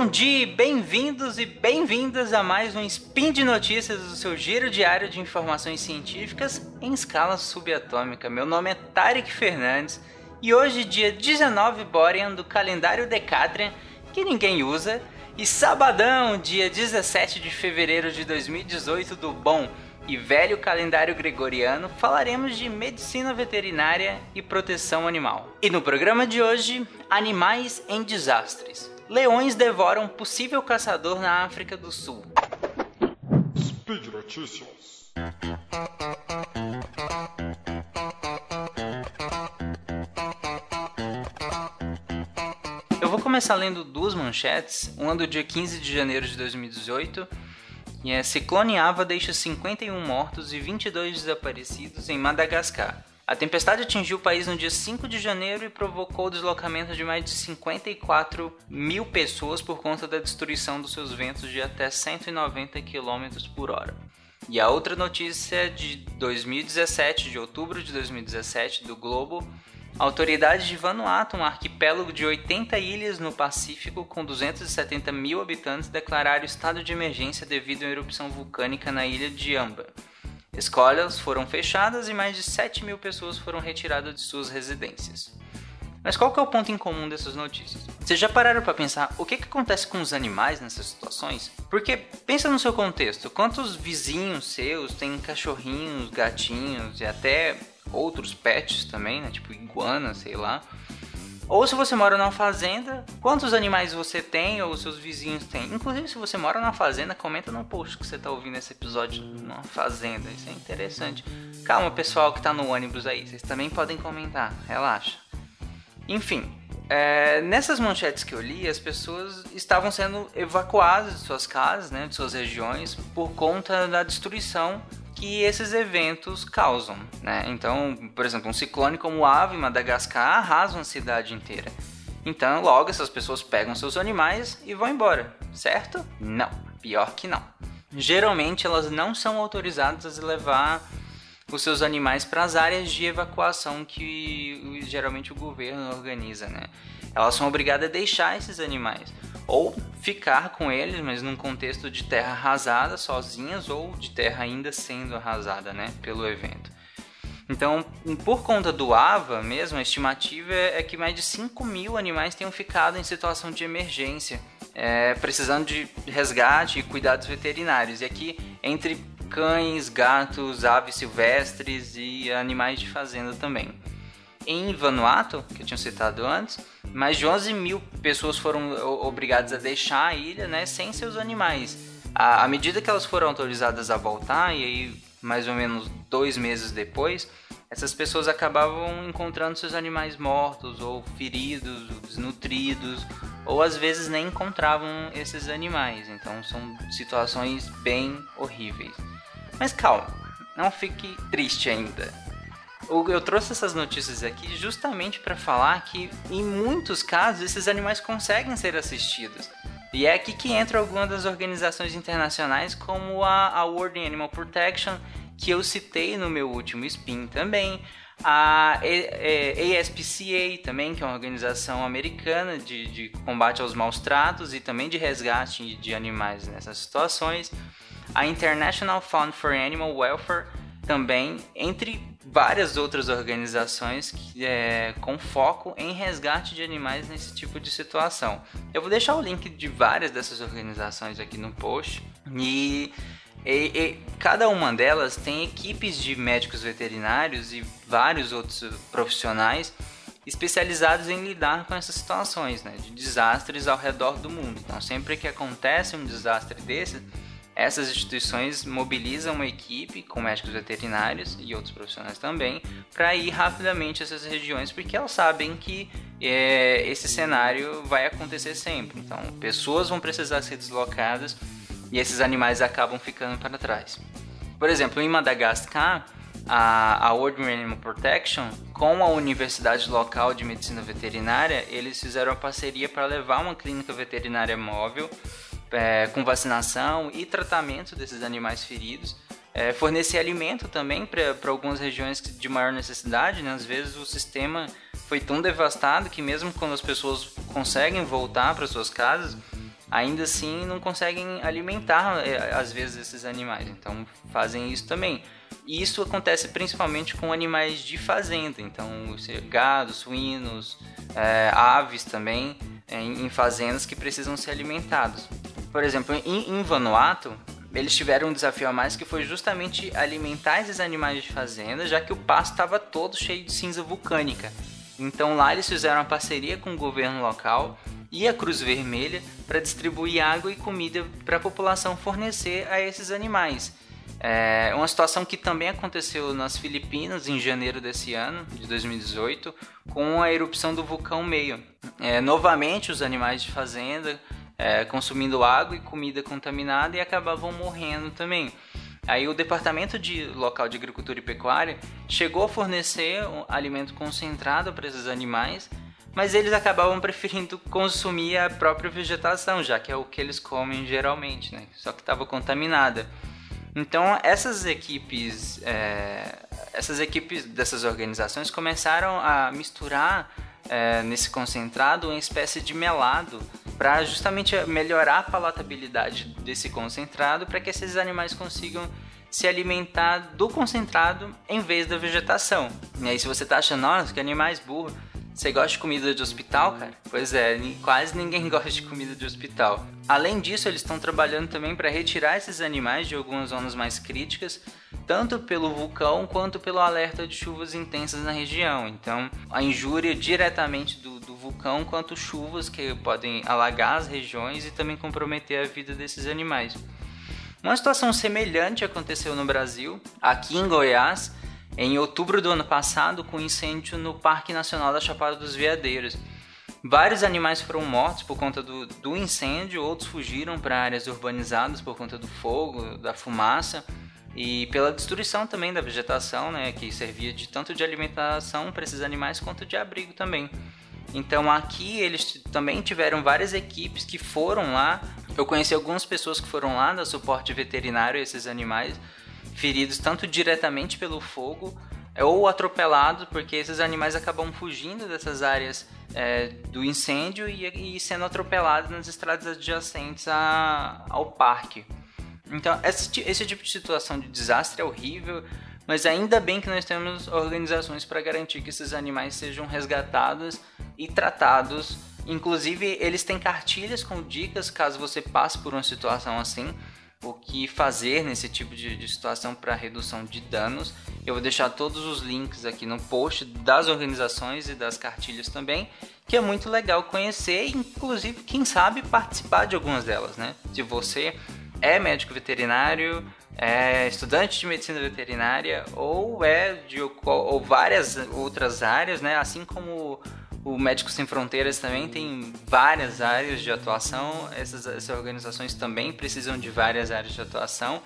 Bom dia, bem-vindos e bem-vindas a mais um Spin de Notícias do seu giro diário de informações científicas em escala subatômica. Meu nome é Tarek Fernandes e hoje, dia 19 Borean do calendário Decatrian, que ninguém usa, e sabadão, dia 17 de fevereiro de 2018 do bom e velho calendário gregoriano, falaremos de medicina veterinária e proteção animal. E no programa de hoje, animais em desastres. Leões devoram possível caçador na África do Sul. Speed Notícias. Eu vou começar lendo duas manchetes, uma do dia 15 de janeiro de 2018, e é Ciclone Ava deixa 51 mortos e 22 desaparecidos em Madagascar. A tempestade atingiu o país no dia 5 de janeiro e provocou o deslocamento de mais de 54 mil pessoas por conta da destruição dos seus ventos de até 190 km por hora. E a outra notícia é de 2017, de outubro de 2017, do Globo. Autoridades de Vanuatu, um arquipélago de 80 ilhas no Pacífico com 270 mil habitantes, declararam estado de emergência devido à erupção vulcânica na ilha de Amba. Escolas foram fechadas e mais de 7 mil pessoas foram retiradas de suas residências. Mas qual que é o ponto em comum dessas notícias? Vocês já pararam para pensar o que, que acontece com os animais nessas situações? Porque pensa no seu contexto, quantos vizinhos seus têm cachorrinhos, gatinhos e até outros pets também, né? Tipo iguana, sei lá. Ou se você mora numa fazenda, quantos animais você tem ou seus vizinhos têm? Inclusive, se você mora numa fazenda, comenta no post que você está ouvindo esse episódio numa fazenda. Isso é interessante. Calma, pessoal que está no ônibus aí, vocês também podem comentar, relaxa. Enfim, é, nessas manchetes que eu li, as pessoas estavam sendo evacuadas de suas casas, né, de suas regiões, por conta da destruição que esses eventos causam, né? Então, por exemplo, um ciclone como o Ave Madagascar arrasa uma cidade inteira. Então, logo essas pessoas pegam seus animais e vão embora, certo? Não, pior que não. Geralmente elas não são autorizadas a levar os seus animais para as áreas de evacuação que geralmente o governo organiza, né? Elas são obrigadas a deixar esses animais ou ficar com eles, mas num contexto de terra arrasada, sozinhas, ou de terra ainda sendo arrasada, né, pelo evento. Então, por conta do AVA mesmo, a estimativa é que mais de 5 mil animais tenham ficado em situação de emergência, é, precisando de resgate e cuidados veterinários. E aqui, entre cães, gatos, aves silvestres e animais de fazenda também em Vanuatu, que eu tinha citado antes, mais de 11 mil pessoas foram obrigadas a deixar a ilha né, sem seus animais. À, à medida que elas foram autorizadas a voltar, e aí mais ou menos dois meses depois, essas pessoas acabavam encontrando seus animais mortos, ou feridos, ou desnutridos, ou às vezes nem encontravam esses animais. Então são situações bem horríveis. Mas calma, não fique triste ainda eu trouxe essas notícias aqui justamente para falar que em muitos casos esses animais conseguem ser assistidos. E é aqui que entra algumas das organizações internacionais, como a, World Animal Protection, que eu citei no meu último spin também, a ASPCA também, que é uma organização americana de, de combate aos maus tratos e também de resgate de animais nessas situações, a International Fund for Animal Welfare também, entre várias outras organizações que, é, com foco em resgate de animais nesse tipo de situação. Eu vou deixar o link de várias dessas organizações aqui no post e, e, e cada uma delas tem equipes de médicos veterinários e vários outros profissionais especializados em lidar com essas situações né, de desastres ao redor do mundo. Então, sempre que acontece um desastre desse, essas instituições mobilizam uma equipe com médicos veterinários e outros profissionais também para ir rapidamente a essas regiões, porque elas sabem que é, esse cenário vai acontecer sempre. Então, pessoas vão precisar ser deslocadas e esses animais acabam ficando para trás. Por exemplo, em Madagascar, a, a World Animal Protection, com a Universidade Local de Medicina Veterinária, eles fizeram uma parceria para levar uma clínica veterinária móvel é, com vacinação e tratamento desses animais feridos. É, fornecer alimento também para algumas regiões de maior necessidade. Né? Às vezes o sistema foi tão devastado que mesmo quando as pessoas conseguem voltar para suas casas, ainda assim não conseguem alimentar é, às vezes esses animais. Então fazem isso também. E isso acontece principalmente com animais de fazenda, então gado, suínos, é, aves também é, em fazendas que precisam ser alimentados. Por exemplo, em, em Vanuatu, eles tiveram um desafio a mais que foi justamente alimentar esses animais de fazenda, já que o pasto estava todo cheio de cinza vulcânica. Então lá eles fizeram uma parceria com o governo local e a Cruz Vermelha para distribuir água e comida para a população fornecer a esses animais. É uma situação que também aconteceu nas Filipinas em janeiro desse ano, de 2018, com a erupção do vulcão Meio. É, novamente, os animais de fazenda é, consumindo água e comida contaminada e acabavam morrendo também. Aí o departamento de local de agricultura e pecuária chegou a fornecer um alimento concentrado para esses animais, mas eles acabavam preferindo consumir a própria vegetação, já que é o que eles comem geralmente, né? Só que estava contaminada. Então essas equipes, é, essas equipes dessas organizações começaram a misturar é, nesse concentrado uma espécie de melado para justamente melhorar a palatabilidade desse concentrado para que esses animais consigam se alimentar do concentrado em vez da vegetação. E aí se você tá achando, nossa, que animais burros, você gosta de comida de hospital, cara? Pois é, quase ninguém gosta de comida de hospital. Além disso, eles estão trabalhando também para retirar esses animais de algumas zonas mais críticas, tanto pelo vulcão quanto pelo alerta de chuvas intensas na região. Então, a injúria diretamente do, do vulcão quanto chuvas que podem alagar as regiões e também comprometer a vida desses animais. Uma situação semelhante aconteceu no Brasil, aqui em Goiás, em outubro do ano passado, com incêndio no Parque Nacional da Chapada dos Veadeiros. Vários animais foram mortos por conta do, do incêndio, outros fugiram para áreas urbanizadas por conta do fogo, da fumaça e pela destruição também da vegetação, né, que servia de tanto de alimentação para esses animais quanto de abrigo também. Então aqui eles também tiveram várias equipes que foram lá. Eu conheci algumas pessoas que foram lá dar suporte veterinário a esses animais feridos tanto diretamente pelo fogo ou atropelados, porque esses animais acabam fugindo dessas áreas é, do incêndio e, e, sendo atropelados nas estradas adjacentes a, ao parque. Então, esse, esse tipo de situação de desastre é horrível, mas ainda bem que nós temos organizações para garantir que esses animais sejam resgatados e tratados. Inclusive, eles têm cartilhas com dicas caso você passe por uma situação assim o que fazer nesse tipo de, de situação para redução de danos. Eu vou deixar todos os links aqui no post das organizações e das cartilhas também, que é muito legal conhecer e inclusive, quem sabe, participar de algumas delas, né? Se você é médico veterinário, é estudante de medicina veterinária ou é de ou várias outras áreas, né? Assim como o Médicos Sem Fronteiras também tem várias áreas de atuação, essas, essas organizações também precisam de várias áreas de atuação.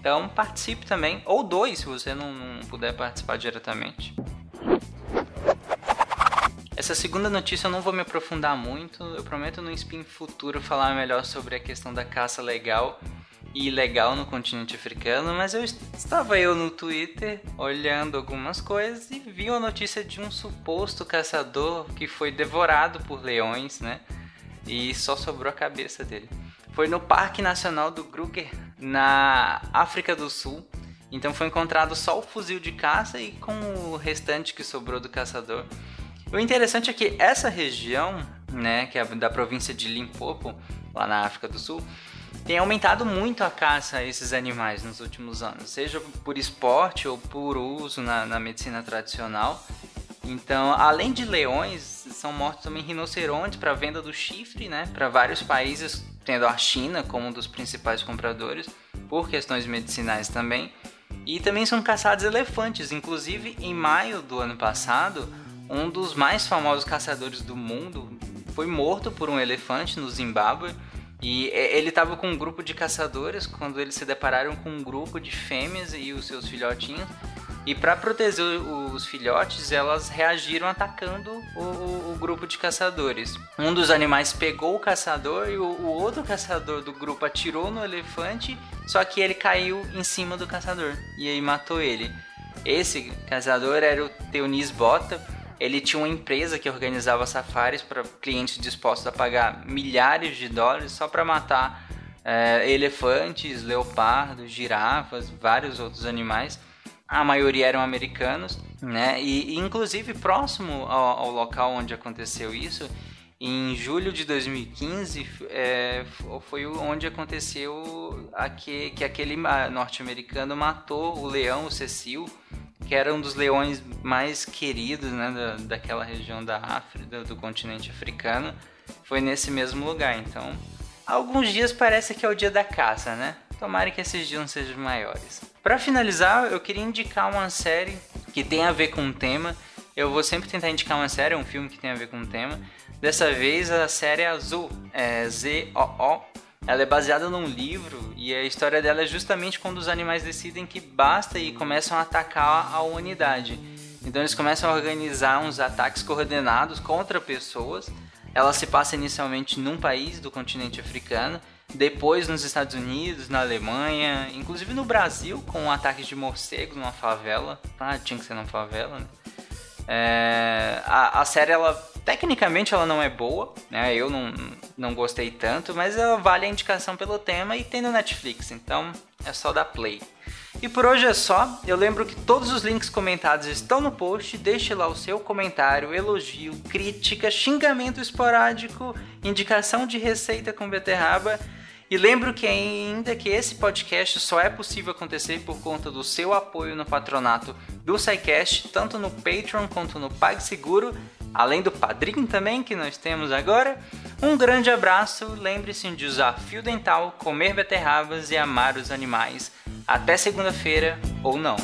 Então participe também, ou dois se você não, não puder participar diretamente. Essa segunda notícia eu não vou me aprofundar muito, eu prometo no Spin Futuro falar melhor sobre a questão da caça legal ilegal no continente africano, mas eu estava eu no Twitter olhando algumas coisas e vi uma notícia de um suposto caçador que foi devorado por leões, né? E só sobrou a cabeça dele. Foi no Parque Nacional do Kruger, na África do Sul. Então foi encontrado só o fuzil de caça e com o restante que sobrou do caçador. O interessante é que essa região, né, que é da província de Limpopo, lá na África do Sul, tem aumentado muito a caça a esses animais nos últimos anos, seja por esporte ou por uso na, na medicina tradicional. Então, além de leões, são mortos também rinocerontes para venda do chifre, né, para vários países, tendo a China como um dos principais compradores, por questões medicinais também. E também são caçados elefantes, inclusive em maio do ano passado, um dos mais famosos caçadores do mundo foi morto por um elefante no Zimbábue e ele estava com um grupo de caçadores quando eles se depararam com um grupo de fêmeas e os seus filhotinhos. E para proteger os filhotes, elas reagiram atacando o, o, o, grupo de caçadores. Um dos animais pegou o caçador e o, o, outro caçador do grupo atirou no elefante, só que ele caiu em cima do caçador e aí matou ele. Esse caçador era o Teunis Bota, ele tinha uma empresa que organizava safaris para clientes dispostos a pagar milhares de dólares só para matar é, elefantes, leopardos, girafas, vários outros animais. A maioria eram americanos, né? E, inclusive próximo ao, ao local onde aconteceu isso, em julho de 2015 é, foi onde aconteceu que, que aquele norte-americano matou o leão, o Cecil, que era um dos leões mais queridos né, da, daquela região da África, do continente africano. Foi nesse mesmo lugar. Então, alguns dias parece que é o dia da caça, né? Tomara que esses dias não sejam maiores. Para finalizar, eu queria indicar uma série que tem a ver com o tema. Eu vou sempre tentar indicar uma série, um filme que tem a ver com o tema. Dessa vez a série é Azul, é Z-O-O. Ela é baseada num livro e a história dela é justamente quando os animais decidem que basta e começam a atacar a humanidade. Então eles começam a organizar uns ataques coordenados contra pessoas. Ela se passa inicialmente num país do continente africano, depois nos Estados Unidos, na Alemanha, inclusive no Brasil, com ataques de morcegos numa favela. Ah, tinha que ser numa favela, né? É, a, a série ela Tecnicamente ela não é boa, né? Eu não, não gostei tanto, mas ela vale a indicação pelo tema e tem no Netflix, então é só dar play. E por hoje é só. Eu lembro que todos os links comentados estão no post. Deixe lá o seu comentário, elogio, crítica, xingamento esporádico, indicação de receita com beterraba. E lembro que ainda que esse podcast só é possível acontecer por conta do seu apoio no patronato do SciCast, tanto no Patreon quanto no PagSeguro além do padrinho também que nós temos agora. Um grande abraço, lembre-se de usar fio dental, comer beterrabas e amar os animais. Até segunda-feira ou não.